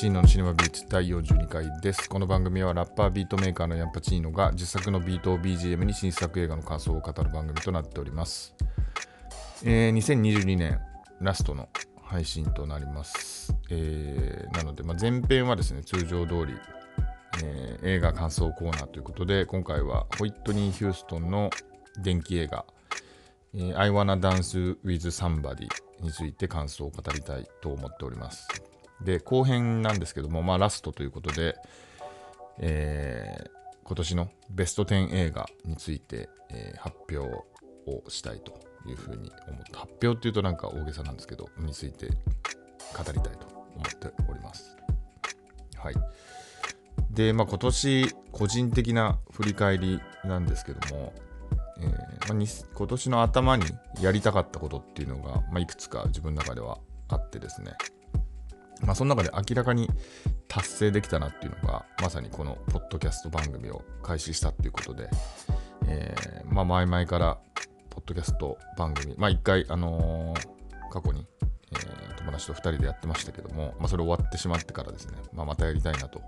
チーノのシネマビーツ第42回です。この番組はラッパービートメーカーのヤンパチーノが自作のビートを BGM に新作映画の感想を語る番組となっております。えー2022年ラストの配信となります。えーなので、まあ、前編はですね、通常通り、えー映画感想コーナーということで、今回はホイットニー・ヒューストンの電気映画、えー I Wanna Dance with Somebody について感想を語りたいと思っております。で、後編なんですけども、まあ、ラストということで、えー今年のベスト10映画について、えー発表をしたいというふうに思って、発表っていうとなんか大げさなんですけど、について語りたいと思っております。はい。で、まあ、今年、個人的な振り返りなんですけども、えーまあ今年の頭にやりたかったことっていうのが、まあ、いくつか自分の中ではあってですね、まあ、その中で明らかに達成できたなっていうのが、まさにこのポッドキャスト番組を開始したっていうことで、えーまあ、前々から、ポッドキャスト番組、まあ、一回、あのー過去に、えー友達と2人でやってましたけども、まあ、それ終わってしまってからですね、まあ、またやりたいなと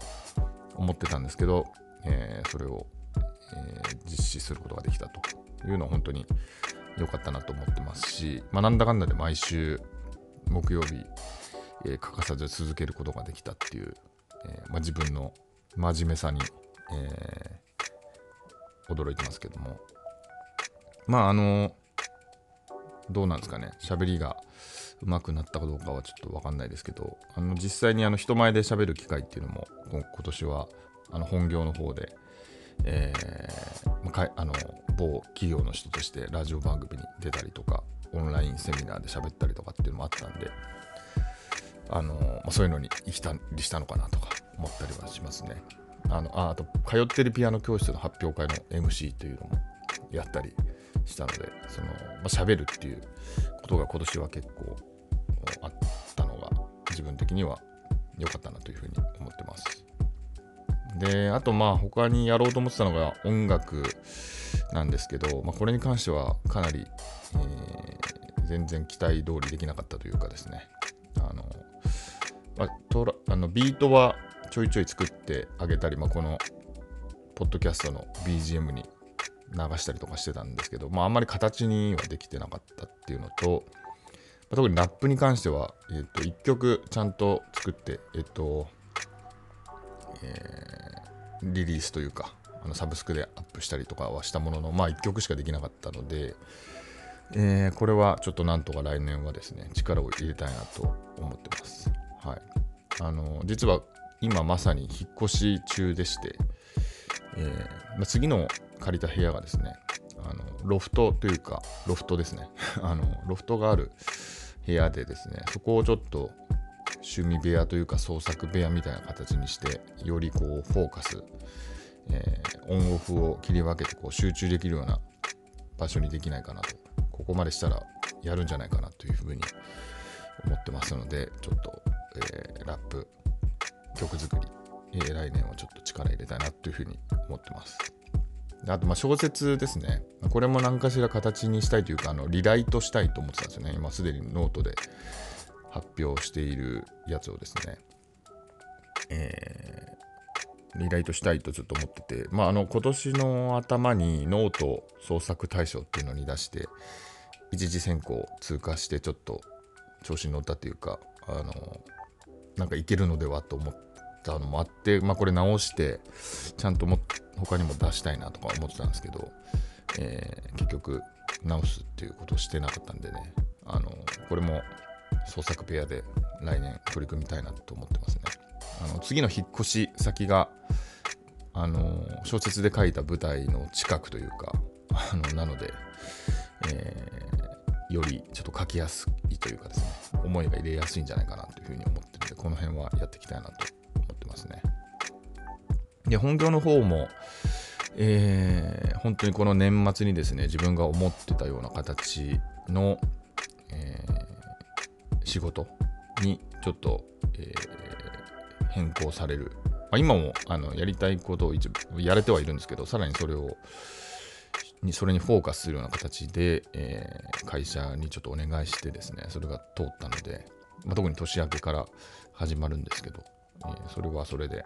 思ってたんですけど、えーそれを、え実施することができたというのは本当に良かったなと思ってますし、まあ、なんだかんだで毎週木曜日、え欠かさず続けることができたっていう、えま、自分の真面目さに、え驚いてますけども。まああのどうなんですかね。喋りが上手くなったかどうかはちょっと分かんないですけどあの実際にあの人前で喋る機会っていうのも今年はあの本業の方で、えーまかあの某企業の人としてラジオ番組に出たりとかオンラインセミナーで喋ったりとかっていうのもあったんであの、まあ、そういうのに生きたりしたのかなとか思ったりはしますね。あのああと通ってるピアノ教室の発表会の MC というのもやったりしたのでその、まあ、喋るっていうことが今年は結構あったのが自分的には良かったなというふうに思ってます。であとまあ他にやろうと思ってたのが音楽なんですけど、まあ、これに関してはかなり、えー全然期待通りできなかったというかですねあの、あ、トラあのビートはちょいちょい作ってあげたり、まあ、このポッドキャストの BGM に流したりとかしてたんですけど、まあ、あんまり形にはできてなかったっていうのと、ま特にラップに関しては、えっと1曲ちゃんと作って、えっとえーリリースというかあのサブスクでアップしたりとかはしたものの、まあ、1曲しかできなかったので、えーこれはちょっとなんとか来年はですね力を入れたいなと思ってます。はい、あの実は今まさに引っ越し中でして、えーまあ、次の借りた部屋がですねあのロフトというかロフトですね。あのロフトがある部屋でですねそこをちょっと趣味部屋というか創作部屋みたいな形にしてよりこうフォーカス、えーオンオフを切り分けてこう集中できるような場所にできないかなとここまでしたらやるんじゃないかなというふうに思ってますのでちょっと、えーラップ曲作り、えー来年はちょっと力入れたいなというふうに思ってます。あとまあ小説ですね。これも何かしら形にしたいというかあのリライトしたいと思ってたんですよね。今すでにノートで発表しているやつをですね、えーリライトしたいとちょっと思ってて、まあ、あの今年の頭にノート創作大賞っていうのに出して一次選考通過してちょっと調子に乗ったというかあのなんかいけるのではと思ったのもあって、まあ、これ直してちゃんとも他にも出したいなとか思ってたんですけど、えー結局直すっていうことをしてなかったんでねあのこれも創作ペアで来年取り組みたいなと思ってますね。あの次の引っ越し先があの小説で書いた舞台の近くというかあのなので、えーよりちょっと書きやすいというかですね思いが入れやすいんじゃないかなというふうに思ってでこの辺はやっていきたいなと思ってますね。で本業の方もえー本当にこの年末にですね自分が思ってたような形の、えー仕事にちょっと、えー変更される、まあ、今もあのやりたいことを一部やれてはいるんですけどさらにそれをにそれにフォーカスするような形で、えー会社にちょっとお願いしてですねそれが通ったので、まあ、特に年明けから始まるんですけど、えー、それはそれで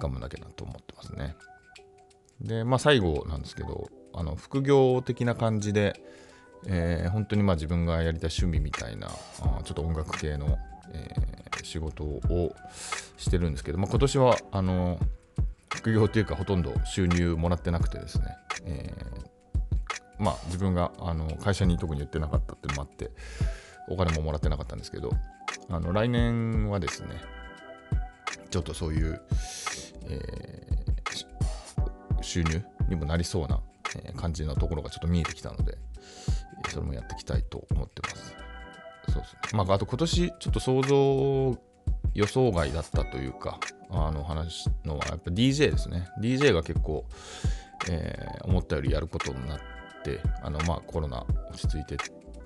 頑張んなきゃなと思ってますね。で、まあ最後なんですけど、あの副業的な感じで、えー、本当にまあ自分がやりたい趣味みたいな、あちょっと音楽系の、えー、仕事をしてるんですけど、まあ、今年はあの副業というかほとんど収入もらってなくてですね、えー、まあ自分があの会社に特に言ってなかったっていうのもあってお金ももらってなかったんですけどあの来年はですねちょっとそういう、えー、収入にもなりそうな感じのところがちょっと見えてきたのでそれもやっていきたいと思ってます。そうです。まあ、あと今年ちょっと想像予想外だったというか、あの話のはやっぱ DJ ですね。DJ が結構、えー、思ったよりやることになって、あのまあコロナ落ち着いて、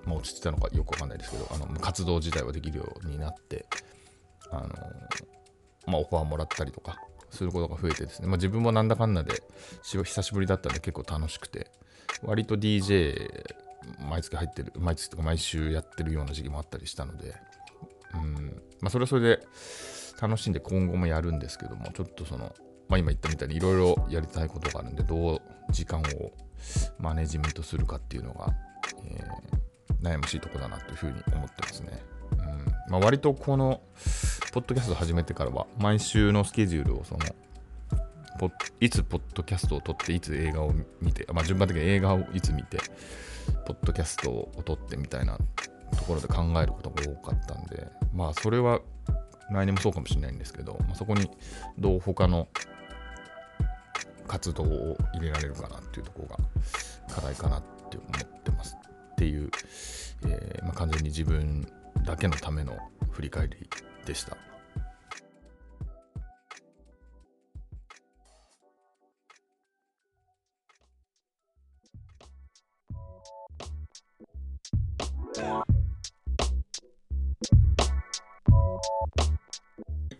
ま、落ち着いたのかよくわかんないですけど、あの活動自体はできるようになって、あのまあ、オファーもらったりとかすることが増えてですね、まあ、自分もなんだかんだで久しぶりだったんで結構楽しくて、割と DJ 毎月入ってる、毎月とか毎週やってるような時期もあったりしたので、うん。まあ、それはそれで楽しんで今後もやるんですけども、ちょっとその、まあ、今言ったみたいにいろいろやりたいことがあるんで、どう時間をマネジメントするかっていうのが、え、悩ましいとこだなというふうに思ってますね。うんまあ、割とこの、ポッドキャスト始めてからは、毎週のスケジュールをその、いつポッドキャストを撮って、いつ映画を見て、まあ、順番的に映画をいつ見て、ポッドキャストを撮ってみたいなところで考えることが多かったんで、まあそれは来年もそうかもしれないんですけど、まあ、そこにどう他の活動を入れられるかなっていうところが課題かなって思ってますっていう、えー、まあ、完全に自分だけのための振り返りでした。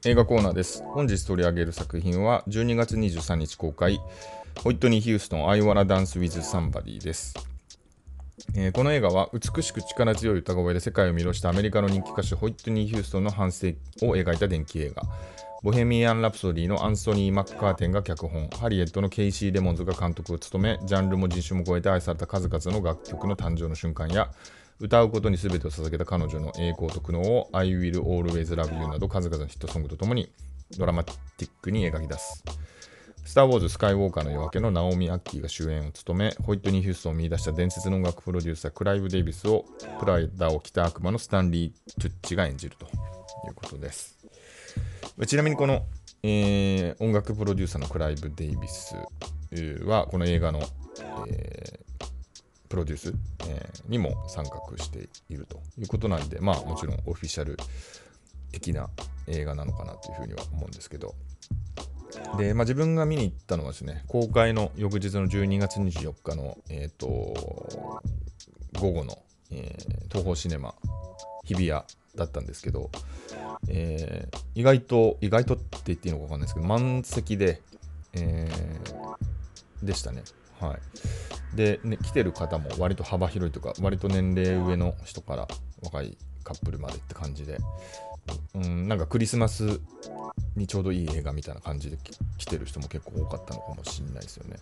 映画コーナーです。本日取り上げる作品は12月23日公開、ホイットニー・ヒューストン、I Wanna Dance with Somebody です。えー、この映画は美しく力強い歌声で世界を魅了したアメリカの人気歌手ホイットニー・ヒューストンの反省を描いた電気映画。ボヘミアン・ラプソディのアンソニー・マッカーテンが脚本、ハリエットのケイシー・レモンズが監督を務め、ジャンルも人種も超えて愛された数々の楽曲の誕生の瞬間や、歌うことに全てを捧げた彼女の栄光と苦悩を I Will Always Love You など数々のヒットソングとともにドラマティックに描き出す。スター・ウォーズ・スカイ・ウォーカーの夜明けのナオミ・アッキーが主演を務め、ホイットニー・ヒュースを見出した伝説の音楽プロデューサー、クライブ・デイビスをプライダーを着た悪魔のスタンリー・トゥッチが演じるということです。ちなみにこの、えー、音楽プロデューサーのクライブ・デイビスは、この映画の、えープロデュース、えー、にも参画しているということなんで、まあもちろんオフィシャル的な映画なのかなというふうには思うんですけど、で、まあ、自分が見に行ったのはですね、公開の翌日の12月24日の、えっ、ー、と、午後の、えー、東宝シネマ日比谷だったんですけど、えー、意外と、意外とって言っていいのか分かんないですけど、満席で、えー、でしたね。はい。で、ね、来てる方も割と幅広いとか、割と年齢上の人から若いカップルまでって感じで、うん、なんかクリスマスにちょうどいい映画みたいな感じで来てる人も結構多かったのかもしれないですよね。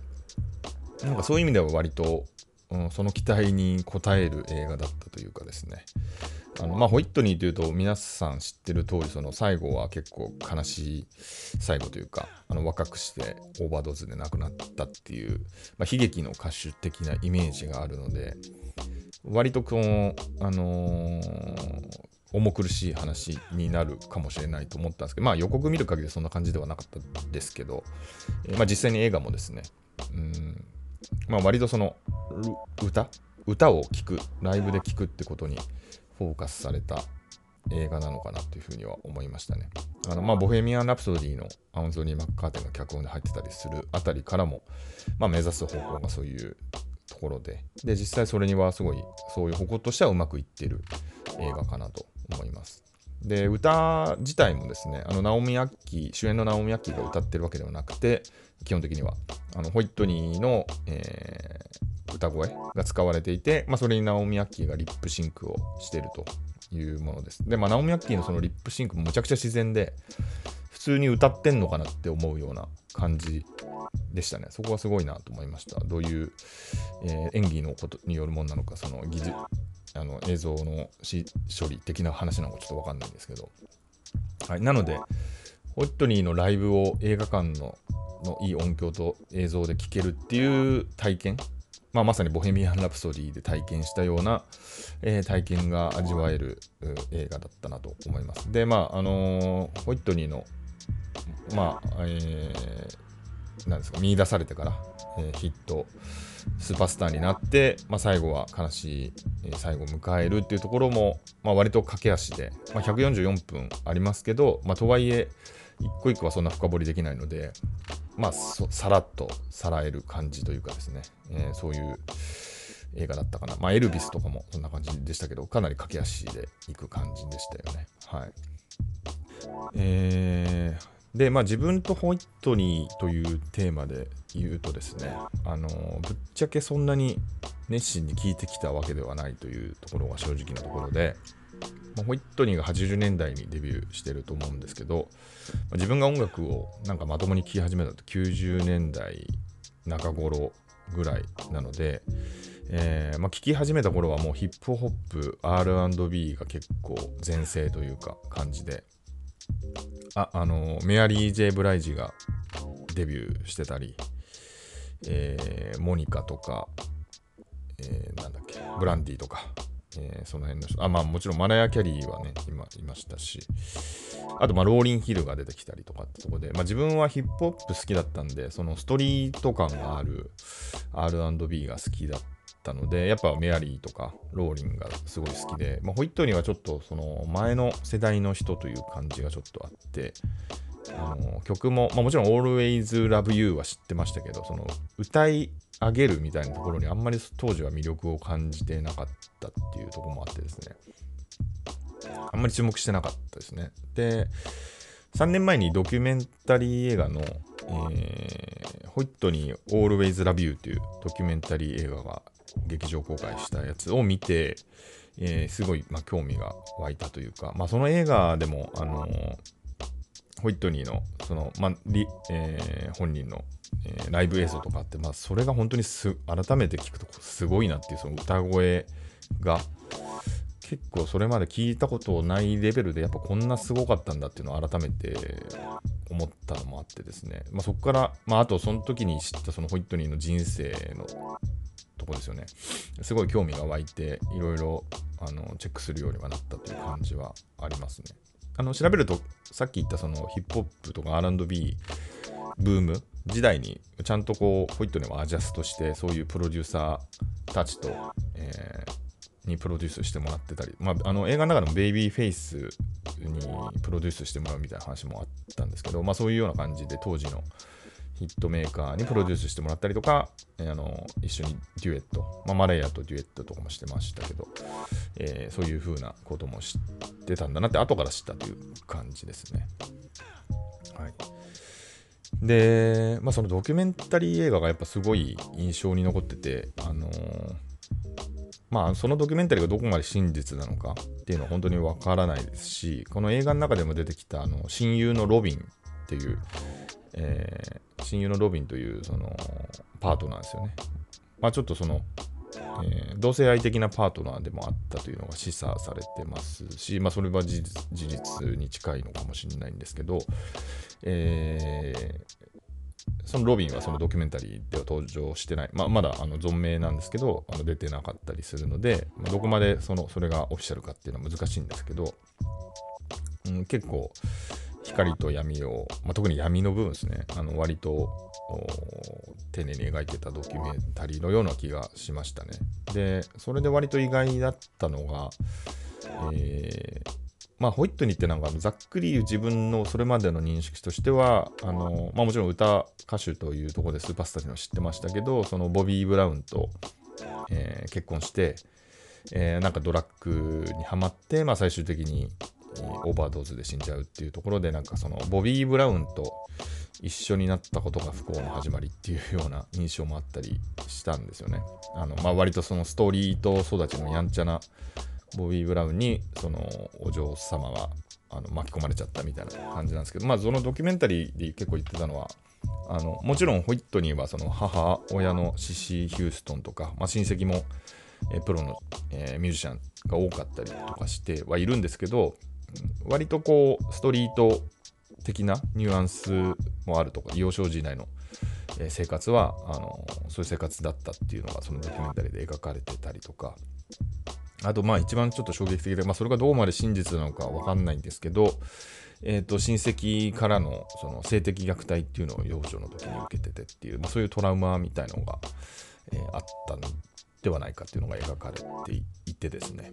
なんかそういう意味では割と、うん、その期待に応える映画だったというかですね。あのまあ、ホイットニーというと皆さん知ってる通りそり最後は結構悲しい最後というかあの若くしてオーバードーズで亡くなったっていう、まあ、悲劇の歌手的なイメージがあるので割とこの、あのー、重苦しい話になるかもしれないと思ったんですけど、まあ、予告見る限りそんな感じではなかったですけど、えー、まあ、実際に映画もですね、うんまあ、割とその歌？歌を聴くライブで聴くってことにフォーカスされた映画なのかなというふうには思いましたね。あのまあ、ボヘミアン・ラプソディのアウンソニー・マッカーテンが脚本で入ってたりするあたりからも、まあ、目指す方向がそういうところでで実際それにはすごいそういう方向としてはうまくいってる映画かなと思います。で歌自体もですねあのナオミ・アッキー主演のナオミ・アッキーが歌ってるわけではなくて基本的にはあのホイットニーの、え歌声が使われていて、まあ、それにナオミ・アッキーがリップシンクをしているというものです。で、まあ、ナオミ・アッキーのそのリップシンクもむちゃくちゃ自然で、普通に歌ってんのかなって思うような感じでしたね。そこはすごいなと思いました。どういう、えー、演技のことによるものなのか、その技術、あの映像の処理的な話なのかちょっとわかんないんですけど。はい、なので、ホイットニーのライブを映画館ののいい音響と映像で聴けるっていう体験、まあ、まさにボヘミアン・ラプソディで体験したような、えー、体験が味わえる映画だったなと思います。で、まあ、あのー、ホイットニーの、まあ、えー、なんですか、見出されてから、えー、ヒット、スーパースターになって、まあ、最後は悲しい、最後を迎えるっていうところも、まあ、割と駆け足で、まあ、144分ありますけど、まあ、とはいえ、一個一個はそんな深掘りできないので、まあ、さらっとさらえる感じというかですね、えー、そういう映画だったかな。まあ、エルビスとかもそんな感じでしたけど、かなり駆け足でいく感じでしたよね。はい。えー、で、まあ、自分とホイットニーというテーマで言うとですね、あのぶっちゃけそんなに熱心に聞いてきたわけではないというところが正直なところで、まあ、ホイットニーが80年代にデビューしてると思うんですけど、まあ、自分が音楽をなんかまともに聴き始めたと90年代中頃ぐらいなので、えーまあ、聴き始めた頃はもうヒップホップ R&B が結構全盛というか感じであ、あの、メアリー・ジェイ・ブライジがデビューしてたり、えー、モニカとか、えー、なんだっけ、ブランディとか、えー、その辺の人、あ、まあもちろんマラヤ・キャリーはね、今いましたし、あと、まあ、ローリン・ヒルが出てきたりとかってとこで、まあ自分はヒップホップ好きだったんで、そのストリート感がある R&B が好きだったったので、やっぱメアリーとかローリンがすごい好きで、まあ、ホイットニーはちょっとその前の世代の人という感じがちょっとあって、あの曲も、まあ、もちろん Always Love You は知ってましたけど、その歌い上げるみたいなところにあんまり当時は魅力を感じてなかったっていうところもあってですね、あんまり注目してなかったですね。で、3年前にドキュメンタリー映画の、えー、ホイットニー Always Love You というドキュメンタリー映画が劇場公開したやつを見て、えー、すごい、まあ、興味が湧いたというか、まあ、その映画でも、あのー、ホイットニーのその、まあリえー、本人の、えー、ライブ映像とかって、まあ、それが本当にす改めて聞くとすごいなっていうその歌声が結構それまで聞いたことないレベルでやっぱこんなすごかったんだっていうのを改めて思ったのもあってですね、まあ、そこから、まあ、あとその時に知ったそのホイットニーの人生のとこですよね。すごい興味が湧いて、いろいろあのチェックするようにはなったという感じはありますね。あの調べると、さっき言ったそのヒップホップとか R&B ブーム時代にちゃんとこうホイットにもアジャストしてそういうプロデューサーたちと、えー、にプロデュースしてもらってたり、まあ、あの映画の中でもベイビーフェイスにプロデュースしてもらうみたいな話もあったんですけど、まあ、そういうような感じで当時のヒットメーカーにプロデュースしてもらったりとか、えー、あの一緒にデュエット、まあ、マレーヤとデュエットとかもしてましたけど、えー、そういう風なことも知ってたんだなって後から知ったという感じですね。はい。で、まあ、そのドキュメンタリー映画がやっぱすごい印象に残ってて、あのー、まあ、そのドキュメンタリーがどこまで真実なのかっていうのは本当にわからないですし、この映画の中でも出てきたあの親友のロビンっていう、えー、親友のロビンというそのパートナーですよね。まあ、ちょっとその、えー、同性愛的なパートナーでもあったというのが示唆されてますし、まあ、それは事実に近いのかもしれないんですけど、えー、そのロビンはそのドキュメンタリーでは登場してない、まあ、まだあの存命なんですけど、あの出てなかったりするので、まあ、どこまでそのそれがオフィシャルかっていうのは難しいんですけど、うん、結構、光と闇を、まあ、特に闇の部分ですね、あの割と丁寧に描いてたドキュメンタリーのような気がしましたね。で、それで割と意外だったのが、えー、まあ、ホイットニーってなんかざっくり自分のそれまでの認識としては、あのまあ、もちろん歌歌手というところでスーパースターというのは知ってましたけど、そのボビー・ブラウンと、えー、結婚して、えー、なんかドラッグにはまって、まあ、最終的にオーバードーズで死んじゃうっていうところでなんかそのボビー・ブラウンと一緒になったことが不幸の始まりっていうような印象もあったりしたんですよね。あのまあ、割とそのストーリーと育ちのやんちゃなボビー・ブラウンにそのお嬢様はあの巻き込まれちゃったみたいな感じなんですけど、まあ、そのドキュメンタリーで結構言ってたのはあのもちろんホイットニーはその母親のシシー・ヒューストンとか、まあ、親戚も、プロの、えー、ミュージシャンが多かったりとかしてはいるんですけど割とこうストリート的なニュアンスもあるとか幼少時代の生活はあのそういう生活だったっていうのがそのドキュメンタリーで描かれてたりとか。あとまあ一番ちょっと衝撃的で、まあ、それがどこまで真実なのかわかんないんですけど、えー、と親戚からのその性的虐待っていうのを幼女の時に受けててっていう、まあ、そういうトラウマみたいのが、えー、あったのではないかっていうのが描かれていてですね、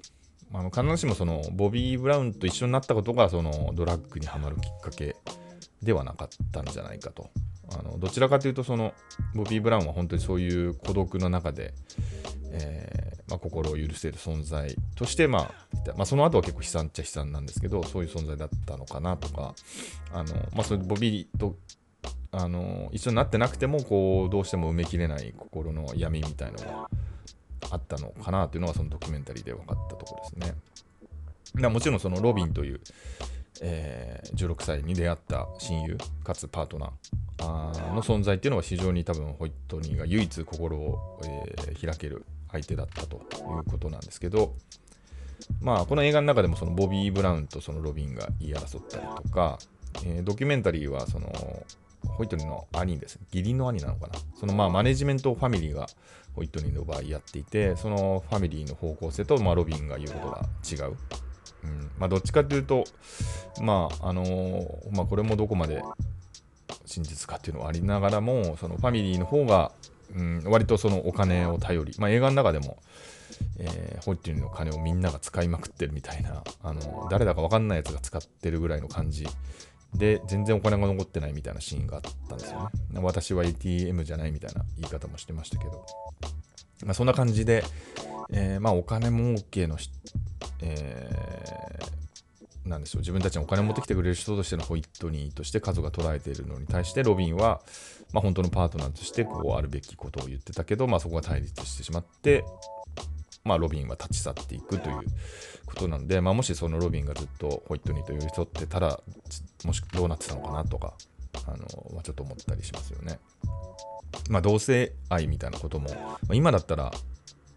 まあ、必ずしもそのボビー・ブラウンと一緒になったことがそのドラッグにはまるきっかけではなかったんじゃないかと。あのどちらかというとそのボビー・ブラウンは本当にそういう孤独の中で、えー、まあ、心を許せる存在として、まあ、まあ、その後は結構悲惨っちゃ悲惨なんですけどそういう存在だったのかなとかあの、まあ、それボビーとあの一緒になってなくてもこうどうしても埋めきれない心の闇みたいのがあったのかなというのがそのドキュメンタリーで分かったところですね。だもちろんそのロビンという、えー、16歳に出会った親友かつパートナーの存在っていうのは非常に多分ホイットニーが唯一心を、えー、開ける相手だったということなんですけどまあこの映画の中でもそのボビー・ブラウンとそのロビンが言い争ったりとか、えー、ドキュメンタリーはそのホイットニーの兄です。義理の兄なのかな。そのまあマネジメントファミリーがホイットニーの場合やっていてそのファミリーの方向性と、まあ、ロビンが言うことが違う、うん。まあ、どっちかというとまああのー、まあ、これもどこまで真実かっていうのはありながらもそのファミリーの方が、うん、割とそのお金を頼り、まあ、映画の中でもえー、ホイットニーの金をみんなが使いまくってるみたいな、あの誰だか分かんないやつが使ってるぐらいの感じで、全然お金が残ってないみたいなシーンがあったんですよね。私は ATM じゃないみたいな言い方もしてましたけど、まあ、そんな感じで、えー、まあお金儲けのえー、なんでしょう自分たちにお金持ってきてくれる人としてのホイットニーとして数が捉えているのに対してロビンは、まあ、本当のパートナーとしてこうあるべきことを言ってたけど、まあ、そこが対立してしまって、まあ、ロビンは立ち去っていくということなんで、まあ、もしそのロビンがずっとホイットニーと寄り添ってたらもしどうなってたのかなとかあの、まあ、ちょっと思ったりしますよね。まあ、同性愛みたいなことも、まあ、今だったら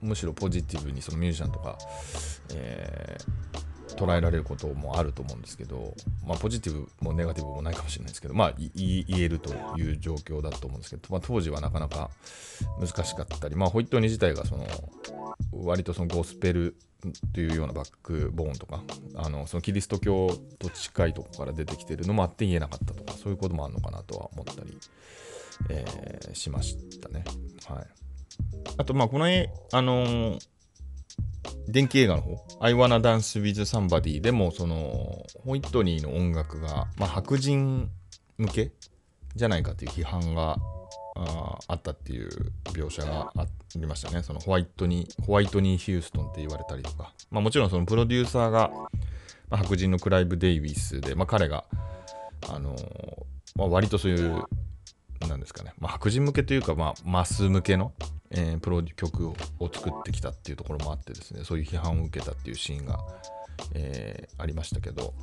むしろポジティブにそのミュージシャンとか、えー、捉えられることもあると思うんですけど、まあ、ポジティブもネガティブもないかもしれないですけど、まあ、言えるという状況だと思うんですけど、まあ、当時はなかなか難しかったり、まあ、ホイットニー自体がその割とそのゴスペルというようなバックボーンとかあのそのキリスト教と近いとこから出てきてるのもあって言えなかったとかそういうこともあるのかなとは思ったり、えー、しましたね。はい、あとまあこのあのー、電気映画の方「I Wanna Dance with Somebody」でもそのホイットニーの音楽が、まあ、白人向けじゃないかという批判がああったっていう描写がありましたね。そのホワイトニー、ホワイトニー・ヒューストンって言われたりとか。まあもちろんそのプロデューサーが、まあ、白人のクライブ・デイビスで、まあ彼が、あのー、まあ、割とそういう、なんですかね、まあ、白人向けというか、まあ、マス向けの、えー、プロ曲を作ってきたっていうところもあってですね、そういう批判を受けたっていうシーンが、えー、ありましたけど、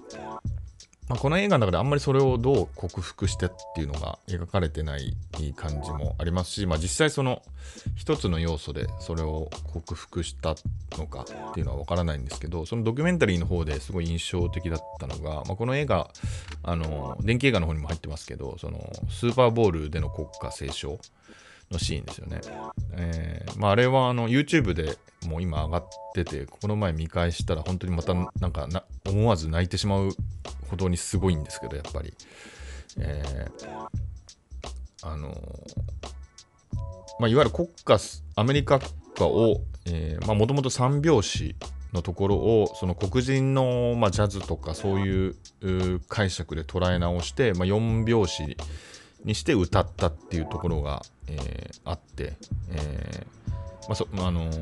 まあ、この映画の中であんまりそれをどう克服してっていうのが描かれてない感じもありますし、まあ、実際その一つの要素でそれを克服したのかっていうのは分からないんですけどそのドキュメンタリーの方ですごい印象的だったのが、まあ、この映画あの電気映画の方にも入ってますけどそのスーパーボールでの国歌斉唱のシーンですよね。えー、まあ、あれはあの YouTube でもう今上がってて、この前見返したら本当にまたなんか思わず泣いてしまうほどにすごいんですけど、やっぱり。えー、あのまあ、いわゆる国家、アメリカ国家を、もともと3拍子のところをその黒人の、まあ、ジャズとかそういう解釈で捉え直して、まあ、4拍子にして歌ったっていうところが、えー、あって、えー、まあそあのー、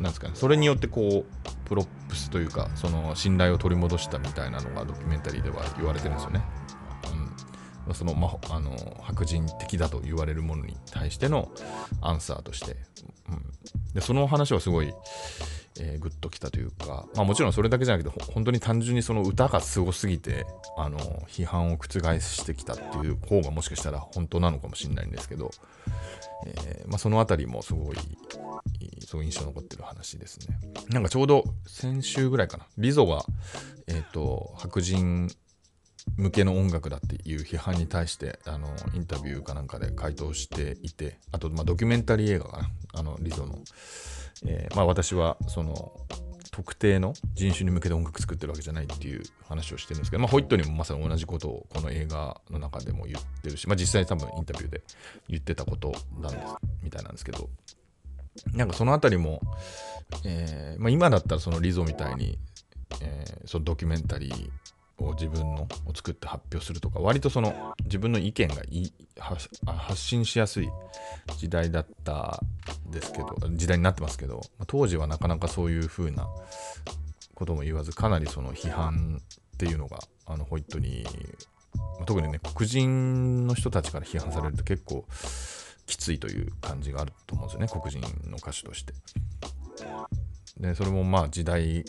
なんですかね、それによってこうプロップスというかその信頼を取り戻したみたいなのがドキュメンタリーでは言われてるんですよね。うん、その、まあの白人的だと言われるものに対してのアンサーとして、うん、でその話はすごいえー、グッときたというか、まあ、もちろんそれだけじゃなくて本当に単純にその歌がすごすぎてあの批判を覆してきたっていう方がもしかしたら本当なのかもしれないんですけど、えー、まあ、その辺りもすごいそう印象残ってる話ですね。なんかちょうど先週ぐらいかな。リゾが、えーと、白人向けの音楽だっていう批判に対してあのインタビューかなんかで回答していてあと、まあ、ドキュメンタリー映画かな。あのリゾの。えー、まあ、私はその特定の人種に向けて音楽作ってるわけじゃないっていう話をしてるんですけど、まあ、ホイットにもまさに同じことをこの映画の中でも言ってるし、まあ、実際多分インタビューで言ってたことなんですみたいなんですけど。なんかそのあたりも、えーまあ、今だったらそのリゾみたいに、えー、そのドキュメンタリーを自分のを作って発表するとか割とその自分の意見がい発信しやすい時代だったですけど時代になってますけど当時はなかなかそういう風なことも言わずかなりその批判っていうのがあのホイットに特にね黒人の人たちから批判されると結構きついという感じがあると思うんですよね黒人の歌手として。でそれもまあ時代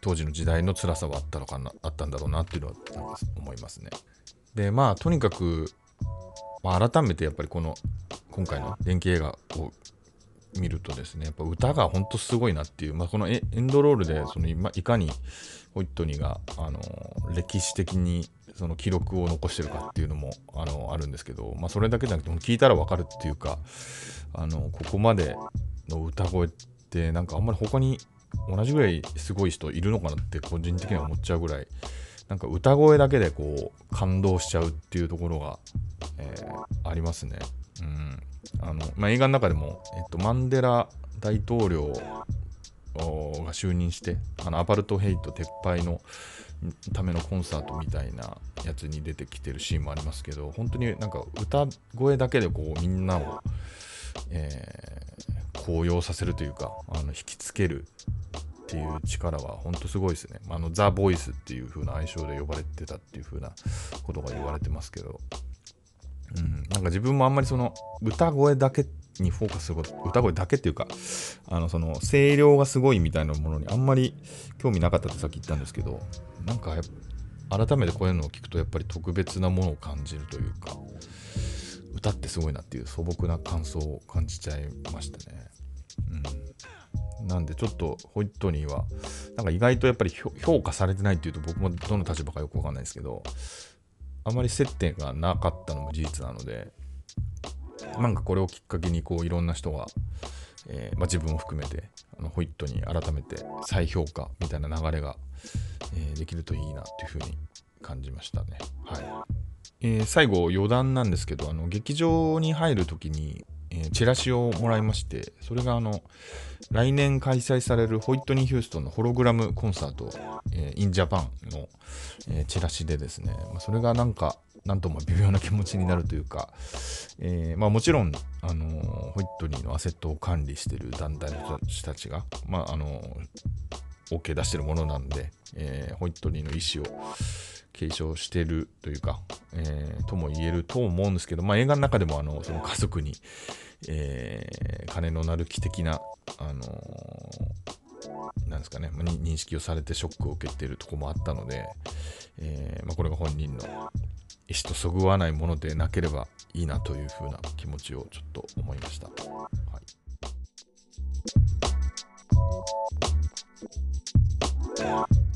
当時の時代の辛さはあったのかなあったんだろうなっていうのは思いますね。でまあとにかく、まあ、改めてやっぱりこの今回の電気映画を見るとですねやっぱ歌が本当すごいなっていう、まあ、このエンドロールでその今いかにホイットニーがあの歴史的にその記録を残してるかっていうのもあのあるんですけど、まあ、それだけじゃなくても聞いたら分かるっていうかあのここまでの歌声ってなんかあんまり他に同じぐらいすごい人いるのかなって個人的には思っちゃうぐらいなんか歌声だけでこう感動しちゃうっていうところが、えー、ありますね。うんあのまあ、映画の中でも、えっと、マンデラ大統領が就任してあのアパルトヘイト撤廃のためのコンサートみたいなやつに出てきてるシーンもありますけど本当になんか歌声だけでこうみんなを、えー、高揚させるというかあの引きつけるっていう力は本当すごいですね。あのザ・ボイスっていう風な愛称で呼ばれてたっていう風なことが言われてますけど、うん、なんか自分もあんまりその歌声だけにフォーカスすること歌声だけっていうかあのその声量がすごいみたいなものにあんまり興味なかったってさっき言ったんですけどなんか改めてこういうのを聞くとやっぱり特別なものを感じるというか歌ってすごいなっていう素朴な感想を感じちゃいましたね。うん、なんでちょっとホイットニーはなんか意外とやっぱり評価されてないっていうと僕もどの立場かよくわかんないですけどあまり接点がなかったのも事実なのでなんかこれをきっかけにこういろんな人が、えー、まあ、自分を含めてあのホイットに改めて再評価みたいな流れが、えー、できるといいなというふうに感じましたね。はいえー、最後余談なんですけどあの劇場に入る時に、えチラシをもらいましてそれがあの来年開催されるホイットニー・ヒューストンのホログラムコンサート、えー、イン・ジャパンの、えー、チラシでですね、まあ、それがなんか、なんとも微妙な気持ちになるというか、えー、まあ、もちろん、あのホイットニーのアセットを管理している団体の人たちが、まあ、あの OK 出してるものなんで、えホイットニーの意思を継承してるというか、えとも言えると思うんですけど、まあ、映画の中でもあのその家族に、えー、金のなる木的な、あのー、なんですかね、まあ、認識をされてショックを受けてるとこもあったので、えー、まあ、これが本人の意思とそぐわないものでなければいいなというふうな気持ちをちょっと思いました。はい